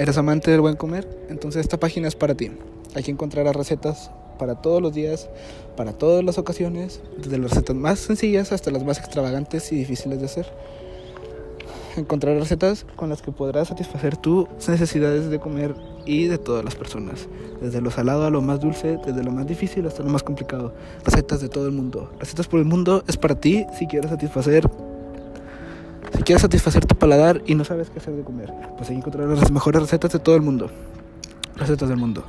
eres amante del buen comer, entonces esta página es para ti. Aquí encontrarás recetas para todos los días, para todas las ocasiones, desde las recetas más sencillas hasta las más extravagantes y difíciles de hacer. Encontrar recetas con las que podrás satisfacer tus necesidades de comer y de todas las personas, desde lo salado a lo más dulce, desde lo más difícil hasta lo más complicado. Recetas de todo el mundo. Recetas por el mundo es para ti si quieres satisfacer quieres satisfacer tu paladar y no sabes qué hacer de comer, pues ahí encontrarás las mejores recetas de todo el mundo. Recetas del mundo.